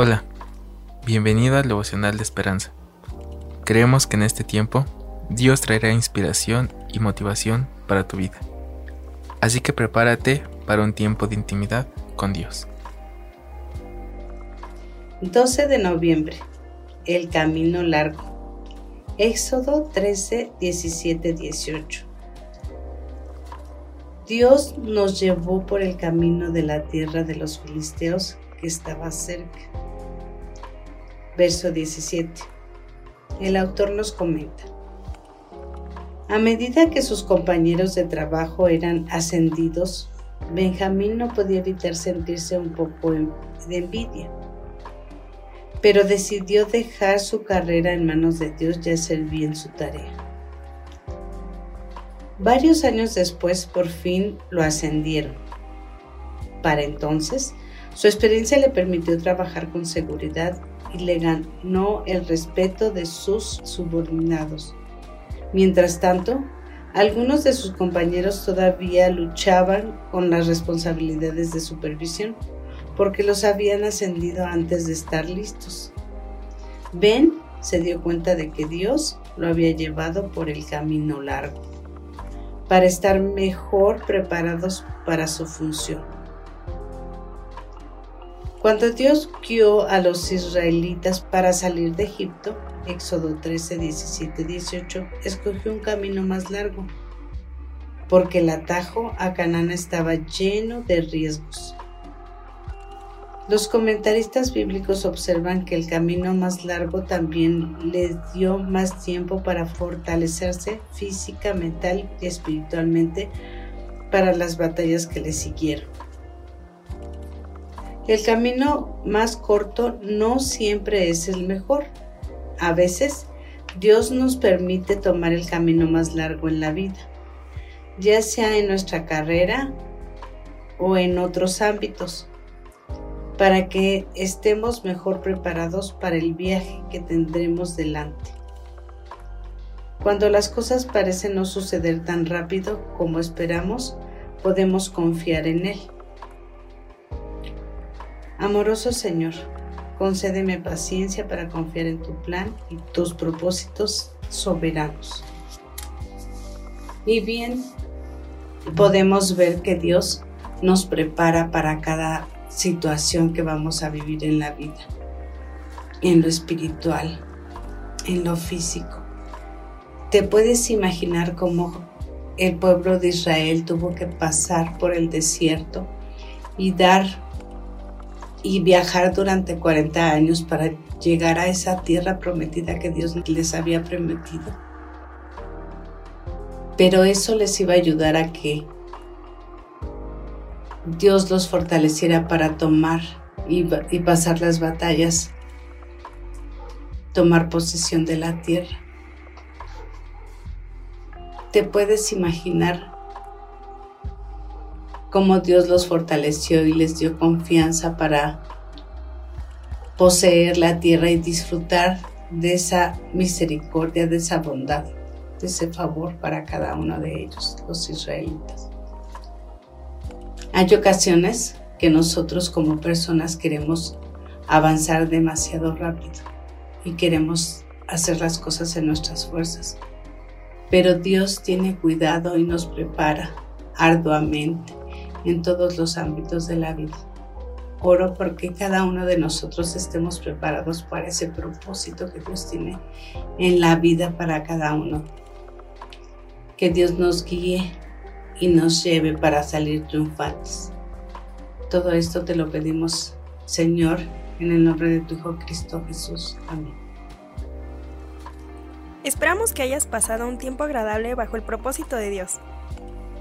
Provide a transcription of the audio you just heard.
Hola, bienvenido al devocional de esperanza. Creemos que en este tiempo Dios traerá inspiración y motivación para tu vida. Así que prepárate para un tiempo de intimidad con Dios. 12 de noviembre. El camino largo. Éxodo 13, 17, 18. Dios nos llevó por el camino de la tierra de los filisteos que estaba cerca verso 17. El autor nos comenta. A medida que sus compañeros de trabajo eran ascendidos, Benjamín no podía evitar sentirse un poco de envidia, pero decidió dejar su carrera en manos de Dios y hacer bien su tarea. Varios años después, por fin lo ascendieron. Para entonces, su experiencia le permitió trabajar con seguridad y le ganó el respeto de sus subordinados. Mientras tanto, algunos de sus compañeros todavía luchaban con las responsabilidades de supervisión porque los habían ascendido antes de estar listos. Ben se dio cuenta de que Dios lo había llevado por el camino largo para estar mejor preparados para su función. Cuando Dios guió a los israelitas para salir de Egipto, Éxodo 13, 17, 18, escogió un camino más largo, porque el atajo a Canaán estaba lleno de riesgos. Los comentaristas bíblicos observan que el camino más largo también les dio más tiempo para fortalecerse física, mental y espiritualmente para las batallas que le siguieron. El camino más corto no siempre es el mejor. A veces Dios nos permite tomar el camino más largo en la vida, ya sea en nuestra carrera o en otros ámbitos, para que estemos mejor preparados para el viaje que tendremos delante. Cuando las cosas parecen no suceder tan rápido como esperamos, podemos confiar en Él Amoroso Señor, concédeme paciencia para confiar en tu plan y tus propósitos soberanos. Y bien, podemos ver que Dios nos prepara para cada situación que vamos a vivir en la vida, en lo espiritual, en lo físico. ¿Te puedes imaginar cómo el pueblo de Israel tuvo que pasar por el desierto y dar y viajar durante 40 años para llegar a esa tierra prometida que Dios les había prometido. Pero eso les iba a ayudar a que Dios los fortaleciera para tomar y, pasar las batallas, tomar posesión de la tierra. ¿Te puedes imaginar cómo Dios los fortaleció y les dio confianza para poseer la tierra y disfrutar de esa misericordia, de esa bondad, de ese favor para cada uno de ellos, los israelitas. Hay ocasiones que nosotros como personas queremos avanzar demasiado rápido y queremos hacer las cosas en nuestras fuerzas. Pero Dios tiene cuidado y nos prepara arduamente en todos los ámbitos de la vida. Oro porque cada uno de nosotros estemos preparados para ese propósito que Dios tiene en la vida para cada uno. Que Dios nos guíe y nos lleve para salir triunfantes. Todo esto te lo pedimos, Señor, en el nombre de tu Hijo Cristo Jesús. Amén. Esperamos que hayas pasado un tiempo agradable bajo el propósito de Dios.